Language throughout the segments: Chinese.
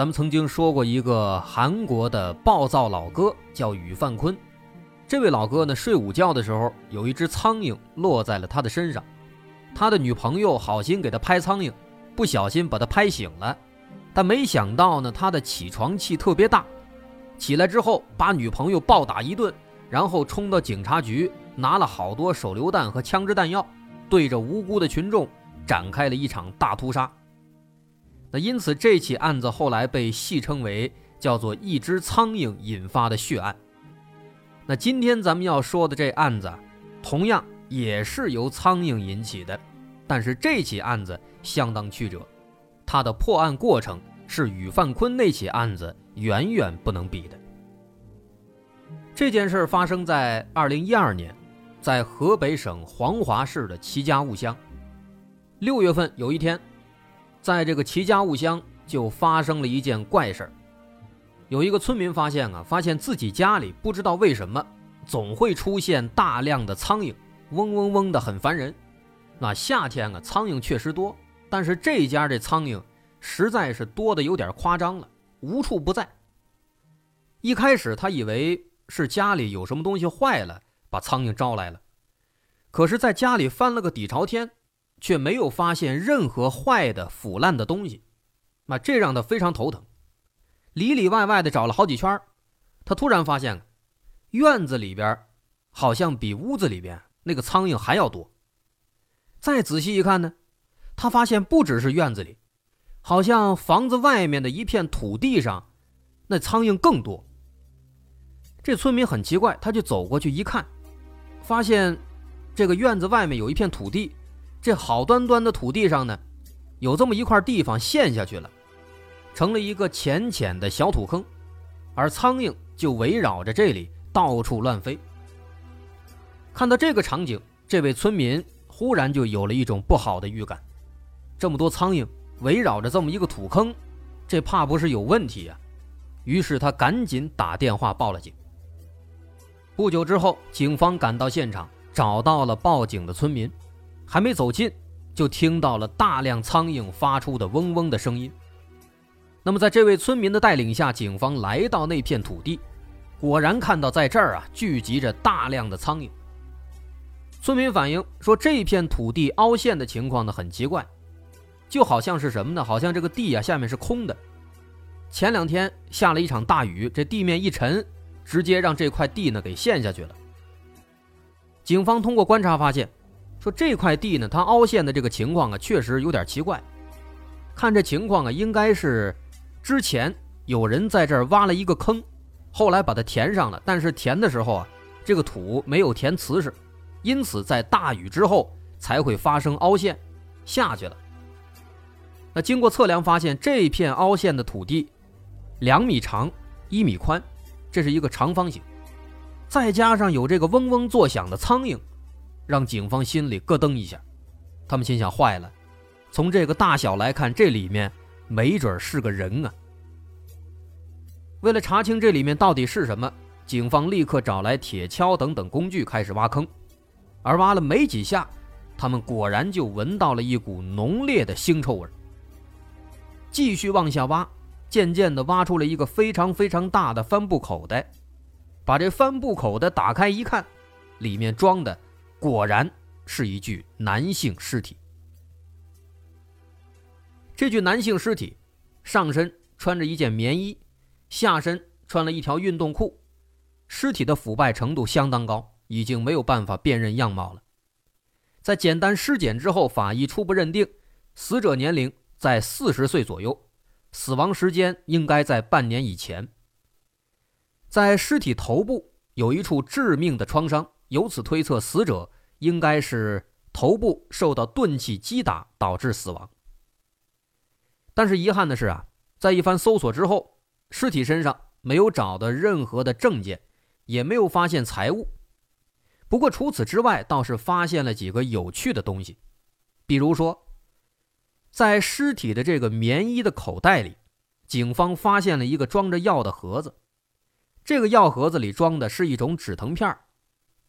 咱们曾经说过一个韩国的暴躁老哥，叫宇范坤。这位老哥呢，睡午觉的时候，有一只苍蝇落在了他的身上，他的女朋友好心给他拍苍蝇，不小心把他拍醒了，但没想到呢，他的起床气特别大，起来之后把女朋友暴打一顿，然后冲到警察局，拿了好多手榴弹和枪支弹药，对着无辜的群众展开了一场大屠杀。那因此，这起案子后来被戏称为叫做“一只苍蝇引发的血案”。那今天咱们要说的这案子，同样也是由苍蝇引起的，但是这起案子相当曲折，它的破案过程是与范坤那起案子远远不能比的。这件事发生在二零一二年，在河北省黄骅市的齐家坞乡。六月份有一天。在这个齐家坞乡就发生了一件怪事，有一个村民发现啊，发现自己家里不知道为什么总会出现大量的苍蝇，嗡嗡嗡的很烦人。那夏天啊，苍蝇确实多，但是这家这苍蝇实在是多的有点夸张了，无处不在。一开始他以为是家里有什么东西坏了，把苍蝇招来了，可是在家里翻了个底朝天。却没有发现任何坏的、腐烂的东西，那这让他非常头疼。里里外外的找了好几圈，他突然发现，院子里边好像比屋子里边那个苍蝇还要多。再仔细一看呢，他发现不只是院子里，好像房子外面的一片土地上，那苍蝇更多。这村民很奇怪，他就走过去一看，发现这个院子外面有一片土地。这好端端的土地上呢，有这么一块地方陷下去了，成了一个浅浅的小土坑，而苍蝇就围绕着这里到处乱飞。看到这个场景，这位村民忽然就有了一种不好的预感：这么多苍蝇围绕着这么一个土坑，这怕不是有问题呀？于是他赶紧打电话报了警。不久之后，警方赶到现场，找到了报警的村民。还没走近，就听到了大量苍蝇发出的嗡嗡的声音。那么，在这位村民的带领下，警方来到那片土地，果然看到在这儿啊聚集着大量的苍蝇。村民反映说，这片土地凹陷的情况呢很奇怪，就好像是什么呢？好像这个地啊下面是空的。前两天下了一场大雨，这地面一沉，直接让这块地呢给陷下去了。警方通过观察发现。说这块地呢，它凹陷的这个情况啊，确实有点奇怪。看这情况啊，应该是之前有人在这儿挖了一个坑，后来把它填上了。但是填的时候啊，这个土没有填瓷实，因此在大雨之后才会发生凹陷下去了。那经过测量发现，这片凹陷的土地两米长，一米宽，这是一个长方形，再加上有这个嗡嗡作响的苍蝇。让警方心里咯噔一下，他们心想：坏了，从这个大小来看，这里面没准是个人啊！为了查清这里面到底是什么，警方立刻找来铁锹等等工具开始挖坑，而挖了没几下，他们果然就闻到了一股浓烈的腥臭味。继续往下挖，渐渐地挖出了一个非常非常大的帆布口袋，把这帆布口袋打开一看，里面装的。果然是一具男性尸体。这具男性尸体上身穿着一件棉衣，下身穿了一条运动裤，尸体的腐败程度相当高，已经没有办法辨认样貌了。在简单尸检之后，法医初步认定死者年龄在四十岁左右，死亡时间应该在半年以前。在尸体头部有一处致命的创伤。由此推测，死者应该是头部受到钝器击打导致死亡。但是遗憾的是啊，在一番搜索之后，尸体身上没有找到任何的证件，也没有发现财物。不过除此之外，倒是发现了几个有趣的东西，比如说，在尸体的这个棉衣的口袋里，警方发现了一个装着药的盒子。这个药盒子里装的是一种止疼片儿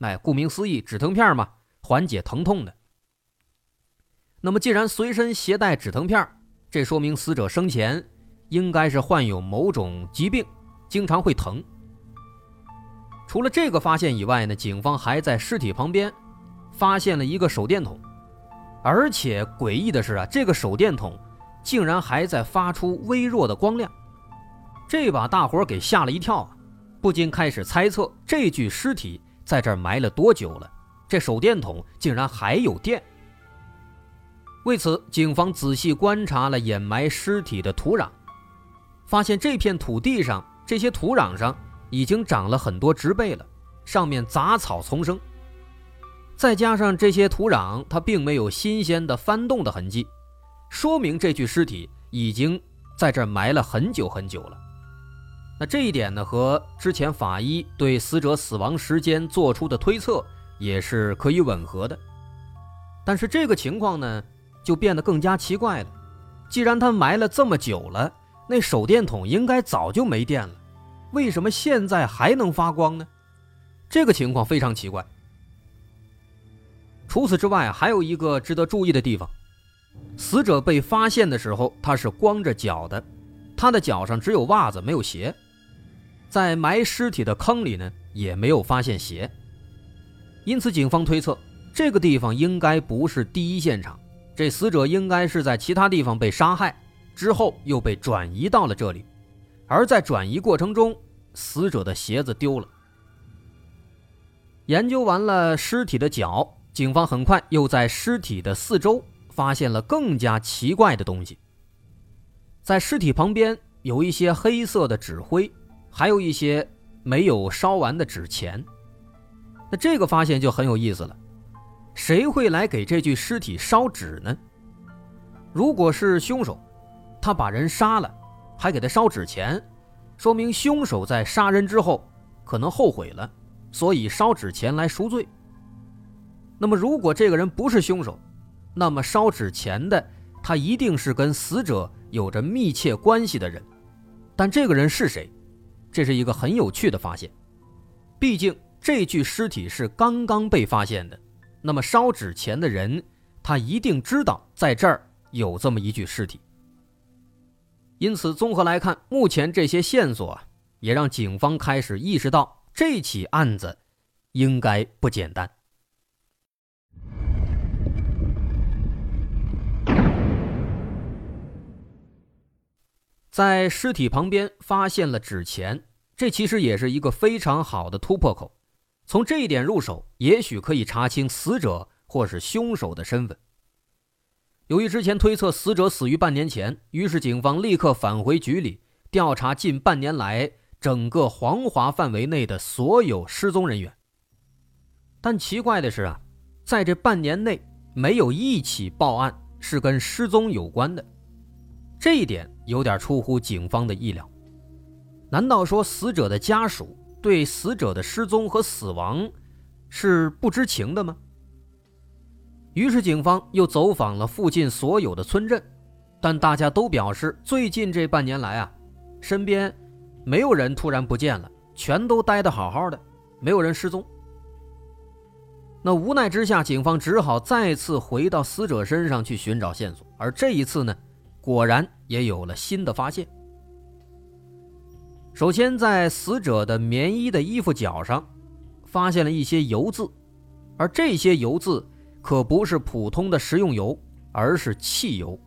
哎，顾名思义，止疼片嘛，缓解疼痛的。那么，既然随身携带止疼片这说明死者生前应该是患有某种疾病，经常会疼。除了这个发现以外呢，警方还在尸体旁边发现了一个手电筒，而且诡异的是啊，这个手电筒竟然还在发出微弱的光亮，这把大伙给吓了一跳啊！不禁开始猜测，这具尸体在这儿埋了多久了？这手电筒竟然还有电。为此，警方仔细观察了掩埋尸体的土壤，发现这片土地上这些土壤上已经长了很多植被了，上面杂草丛生。再加上这些土壤，它并没有新鲜的翻动的痕迹，说明这具尸体已经在这儿埋了很久很久了。那这一点呢，和之前法医对死者死亡时间做出的推测也是可以吻合的。但是这个情况呢，就变得更加奇怪了。既然他埋了这么久了，那手电筒应该早就没电了，为什么现在还能发光呢？这个情况非常奇怪。除此之外，还有一个值得注意的地方：死者被发现的时候，他是光着脚的，他的脚上只有袜子，没有鞋。在埋尸体的坑里呢，也没有发现鞋，因此警方推测这个地方应该不是第一现场，这死者应该是在其他地方被杀害，之后又被转移到了这里，而在转移过程中，死者的鞋子丢了。研究完了尸体的脚，警方很快又在尸体的四周发现了更加奇怪的东西，在尸体旁边有一些黑色的纸灰。还有一些没有烧完的纸钱，那这个发现就很有意思了。谁会来给这具尸体烧纸呢？如果是凶手，他把人杀了，还给他烧纸钱，说明凶手在杀人之后可能后悔了，所以烧纸钱来赎罪。那么，如果这个人不是凶手，那么烧纸钱的他一定是跟死者有着密切关系的人。但这个人是谁？这是一个很有趣的发现，毕竟这具尸体是刚刚被发现的，那么烧纸钱的人，他一定知道在这儿有这么一具尸体。因此，综合来看，目前这些线索也让警方开始意识到这起案子应该不简单。在尸体旁边发现了纸钱，这其实也是一个非常好的突破口。从这一点入手，也许可以查清死者或是凶手的身份。由于之前推测死者死于半年前，于是警方立刻返回局里调查近半年来整个黄华范围内的所有失踪人员。但奇怪的是啊，在这半年内没有一起报案是跟失踪有关的。这一点有点出乎警方的意料，难道说死者的家属对死者的失踪和死亡是不知情的吗？于是警方又走访了附近所有的村镇，但大家都表示，最近这半年来啊，身边没有人突然不见了，全都待得好好的，没有人失踪。那无奈之下，警方只好再次回到死者身上去寻找线索，而这一次呢？果然也有了新的发现。首先，在死者的棉衣的衣服角上，发现了一些油渍，而这些油渍可不是普通的食用油，而是汽油。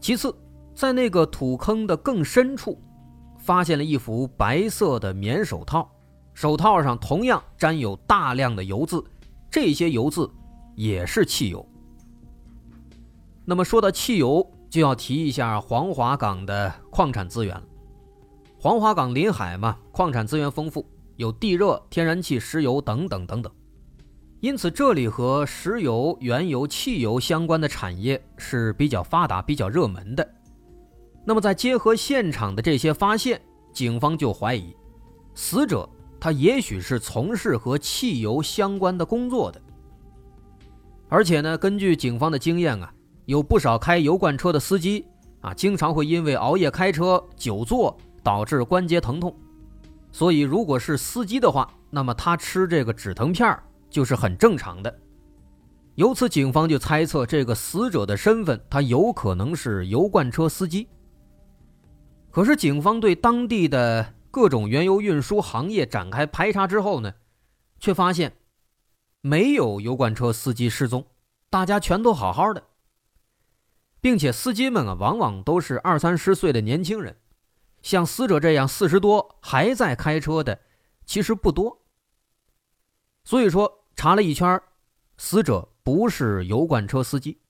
其次，在那个土坑的更深处，发现了一副白色的棉手套，手套上同样沾有大量的油渍，这些油渍也是汽油。那么说到汽油，就要提一下黄骅港的矿产资源了。黄骅港临海嘛，矿产资源丰富，有地热、天然气、石油等等等等，因此这里和石油、原油、汽油相关的产业是比较发达、比较热门的。那么在结合现场的这些发现，警方就怀疑，死者他也许是从事和汽油相关的工作的。而且呢，根据警方的经验啊，有不少开油罐车的司机啊，经常会因为熬夜开车、久坐导致关节疼痛。所以，如果是司机的话，那么他吃这个止疼片就是很正常的。由此，警方就猜测这个死者的身份，他有可能是油罐车司机。可是，警方对当地的各种原油运输行业展开排查之后呢，却发现没有油罐车司机失踪，大家全都好好的，并且司机们啊，往往都是二三十岁的年轻人。像死者这样四十多还在开车的，其实不多。所以说，查了一圈，死者不是油罐车司机。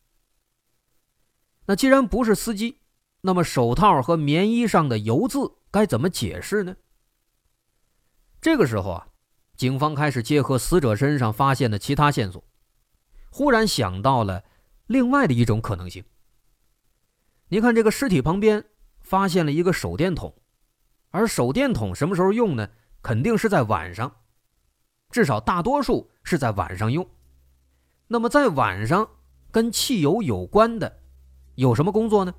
那既然不是司机，那么手套和棉衣上的“油”字该怎么解释呢？这个时候啊，警方开始结合死者身上发现的其他线索，忽然想到了另外的一种可能性。您看这个尸体旁边。发现了一个手电筒，而手电筒什么时候用呢？肯定是在晚上，至少大多数是在晚上用。那么在晚上跟汽油有关的有什么工作呢？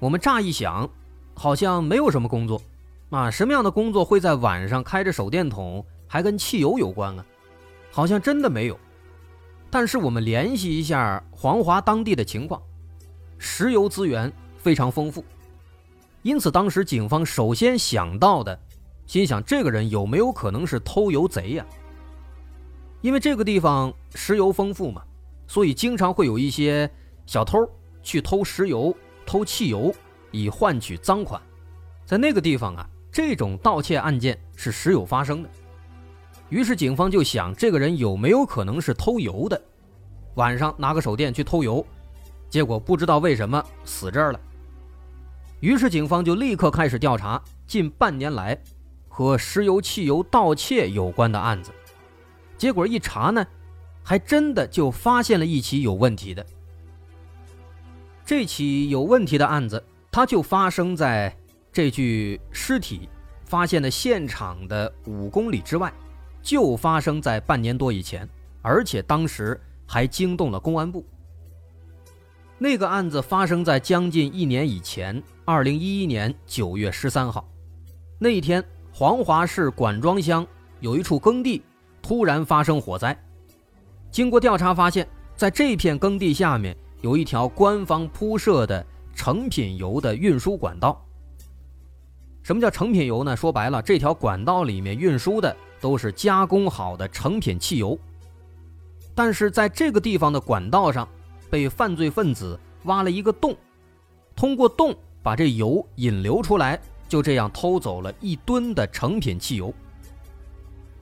我们乍一想，好像没有什么工作啊。什么样的工作会在晚上开着手电筒，还跟汽油有关啊？好像真的没有。但是我们联系一下黄华当地的情况，石油资源非常丰富。因此，当时警方首先想到的，心想这个人有没有可能是偷油贼呀？因为这个地方石油丰富嘛，所以经常会有一些小偷去偷石油、偷汽油，以换取赃款。在那个地方啊，这种盗窃案件是时有发生的。于是，警方就想，这个人有没有可能是偷油的？晚上拿个手电去偷油，结果不知道为什么死这儿了。于是，警方就立刻开始调查近半年来和石油汽油盗窃有关的案子。结果一查呢，还真的就发现了一起有问题的。这起有问题的案子，它就发生在这具尸体发现的现场的五公里之外，就发生在半年多以前，而且当时还惊动了公安部。那个案子发生在将近一年以前，二零一一年九月十三号，那一天，黄骅市管庄乡有一处耕地突然发生火灾。经过调查发现，在这片耕地下面有一条官方铺设的成品油的运输管道。什么叫成品油呢？说白了，这条管道里面运输的都是加工好的成品汽油。但是在这个地方的管道上。被犯罪分子挖了一个洞，通过洞把这油引流出来，就这样偷走了一吨的成品汽油。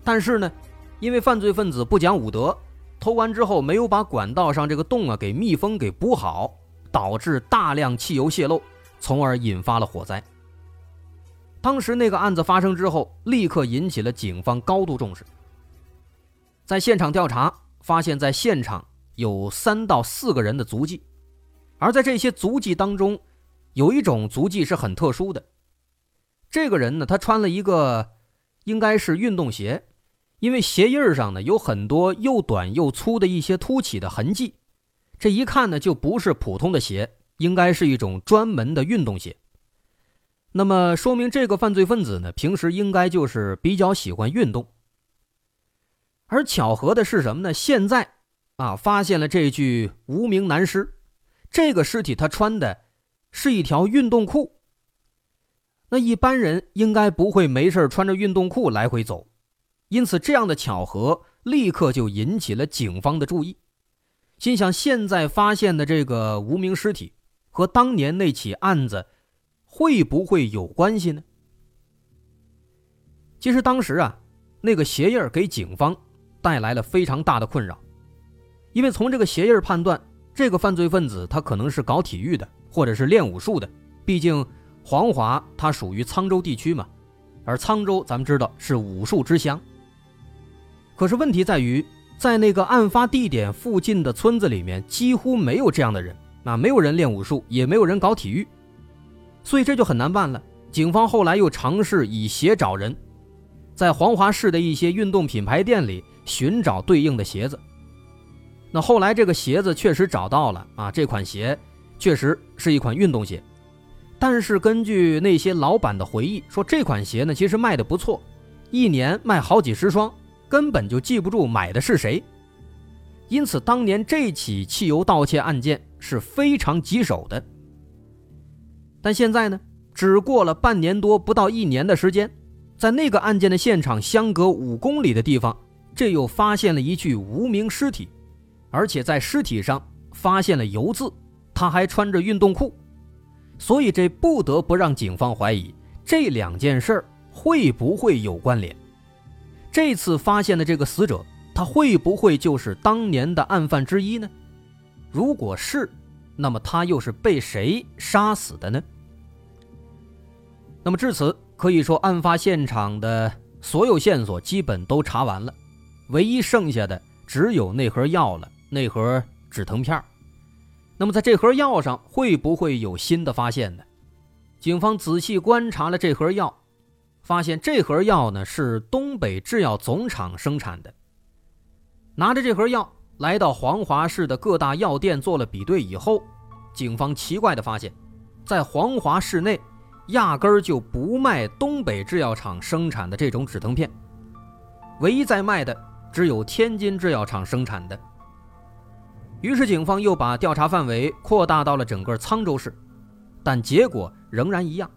但是呢，因为犯罪分子不讲武德，偷完之后没有把管道上这个洞啊给密封给补好，导致大量汽油泄漏，从而引发了火灾。当时那个案子发生之后，立刻引起了警方高度重视，在现场调查发现，在现场。有三到四个人的足迹，而在这些足迹当中，有一种足迹是很特殊的。这个人呢，他穿了一个应该是运动鞋，因为鞋印上呢有很多又短又粗的一些凸起的痕迹，这一看呢就不是普通的鞋，应该是一种专门的运动鞋。那么说明这个犯罪分子呢，平时应该就是比较喜欢运动。而巧合的是什么呢？现在。啊！发现了这具无名男尸，这个尸体他穿的是一条运动裤。那一般人应该不会没事穿着运动裤来回走，因此这样的巧合立刻就引起了警方的注意。心想，现在发现的这个无名尸体和当年那起案子会不会有关系呢？其实当时啊，那个鞋印给警方带来了非常大的困扰。因为从这个鞋印判断，这个犯罪分子他可能是搞体育的，或者是练武术的。毕竟黄华它属于沧州地区嘛，而沧州咱们知道是武术之乡。可是问题在于，在那个案发地点附近的村子里面，几乎没有这样的人，啊，没有人练武术，也没有人搞体育。所以这就很难办了。警方后来又尝试以鞋找人，在黄华市的一些运动品牌店里寻找对应的鞋子。那后来这个鞋子确实找到了啊，这款鞋确实是一款运动鞋。但是根据那些老板的回忆说，这款鞋呢其实卖的不错，一年卖好几十双，根本就记不住买的是谁。因此，当年这起汽油盗窃案件是非常棘手的。但现在呢，只过了半年多，不到一年的时间，在那个案件的现场相隔五公里的地方，这又发现了一具无名尸体。而且在尸体上发现了油渍，他还穿着运动裤，所以这不得不让警方怀疑这两件事会不会有关联。这次发现的这个死者，他会不会就是当年的案犯之一呢？如果是，那么他又是被谁杀死的呢？那么至此可以说，案发现场的所有线索基本都查完了，唯一剩下的只有那盒药了。那盒止疼片那么在这盒药上会不会有新的发现呢？警方仔细观察了这盒药，发现这盒药呢是东北制药总厂生产的。拿着这盒药来到黄骅市的各大药店做了比对以后，警方奇怪的发现，在黄骅市内压根儿就不卖东北制药厂生产的这种止疼片，唯一在卖的只有天津制药厂生产的。于是，警方又把调查范围扩大到了整个沧州市，但结果仍然一样，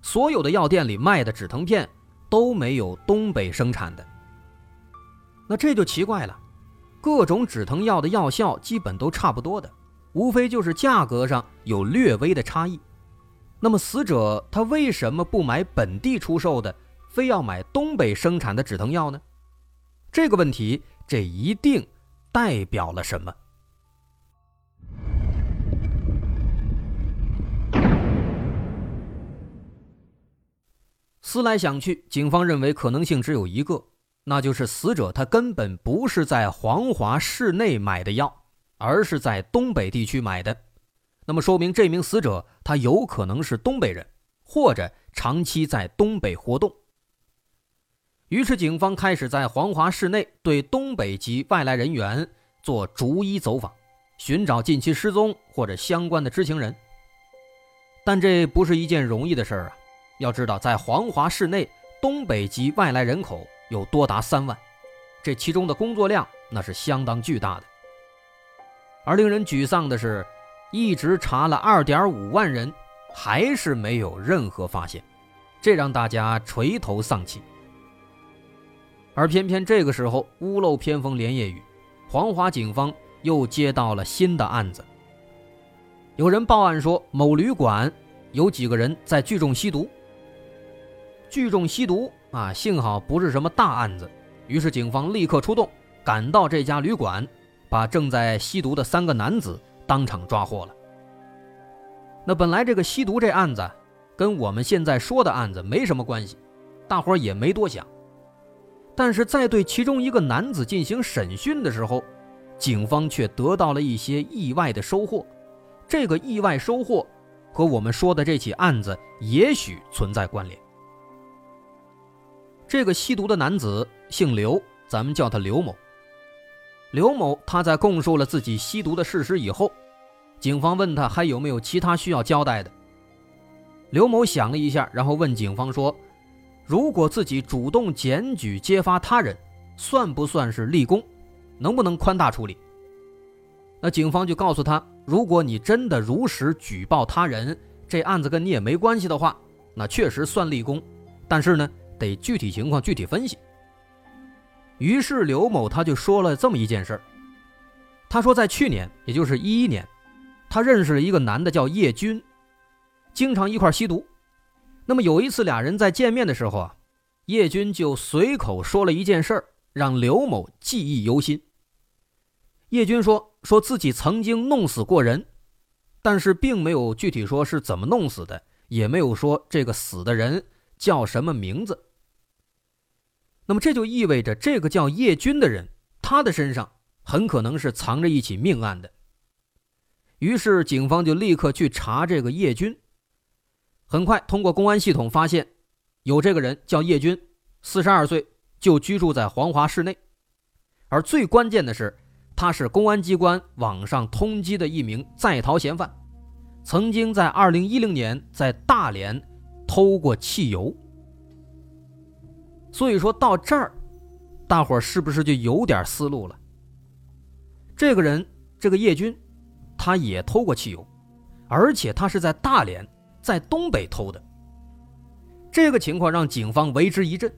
所有的药店里卖的止疼片都没有东北生产的。那这就奇怪了，各种止疼药的药效基本都差不多的，无非就是价格上有略微的差异。那么死者他为什么不买本地出售的，非要买东北生产的止疼药呢？这个问题，这一定代表了什么？思来想去，警方认为可能性只有一个，那就是死者他根本不是在黄华市内买的药，而是在东北地区买的。那么说明这名死者他有可能是东北人，或者长期在东北活动。于是警方开始在黄华市内对东北籍外来人员做逐一走访，寻找近期失踪或者相关的知情人。但这不是一件容易的事儿啊。要知道，在黄华市内，东北籍外来人口有多达三万，这其中的工作量那是相当巨大的。而令人沮丧的是，一直查了二点五万人，还是没有任何发现，这让大家垂头丧气。而偏偏这个时候，屋漏偏逢连夜雨，黄华警方又接到了新的案子。有人报案说，某旅馆有几个人在聚众吸毒。聚众吸毒啊，幸好不是什么大案子，于是警方立刻出动，赶到这家旅馆，把正在吸毒的三个男子当场抓获了。那本来这个吸毒这案子，跟我们现在说的案子没什么关系，大伙也没多想。但是在对其中一个男子进行审讯的时候，警方却得到了一些意外的收获。这个意外收获和我们说的这起案子也许存在关联。这个吸毒的男子姓刘，咱们叫他刘某。刘某他在供述了自己吸毒的事实以后，警方问他还有没有其他需要交代的。刘某想了一下，然后问警方说：“如果自己主动检举揭发他人，算不算是立功？能不能宽大处理？”那警方就告诉他：“如果你真的如实举报他人，这案子跟你也没关系的话，那确实算立功。但是呢？”得具体情况具体分析。于是刘某他就说了这么一件事儿。他说，在去年，也就是一一年，他认识了一个男的叫叶军，经常一块吸毒。那么有一次俩人在见面的时候啊，叶军就随口说了一件事儿，让刘某记忆犹新。叶军说，说自己曾经弄死过人，但是并没有具体说是怎么弄死的，也没有说这个死的人叫什么名字。那么这就意味着，这个叫叶军的人，他的身上很可能是藏着一起命案的。于是警方就立刻去查这个叶军。很快通过公安系统发现，有这个人叫叶军，四十二岁，就居住在黄骅市内。而最关键的是，他是公安机关网上通缉的一名在逃嫌犯，曾经在二零一零年在大连偷过汽油。所以说到这儿，大伙儿是不是就有点思路了？这个人，这个叶军，他也偷过汽油，而且他是在大连，在东北偷的。这个情况让警方为之一振。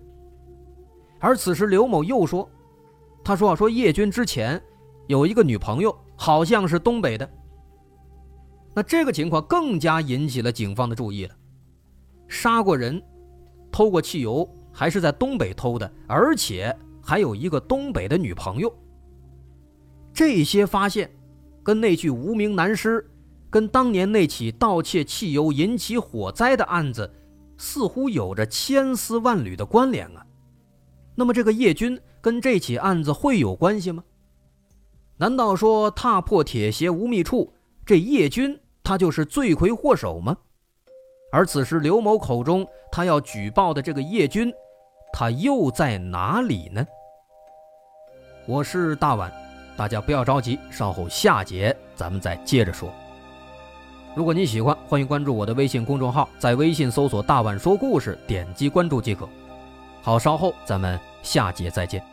而此时，刘某又说：“他说啊，说叶军之前有一个女朋友，好像是东北的。”那这个情况更加引起了警方的注意了。杀过人，偷过汽油。还是在东北偷的，而且还有一个东北的女朋友。这些发现，跟那具无名男尸，跟当年那起盗窃汽油引起火灾的案子，似乎有着千丝万缕的关联啊。那么，这个叶军跟这起案子会有关系吗？难道说踏破铁鞋无觅处，这叶军他就是罪魁祸首吗？而此时，刘某口中他要举报的这个叶军。他又在哪里呢？我是大碗，大家不要着急，稍后下节咱们再接着说。如果您喜欢，欢迎关注我的微信公众号，在微信搜索“大碗说故事”，点击关注即可。好，稍后咱们下节再见。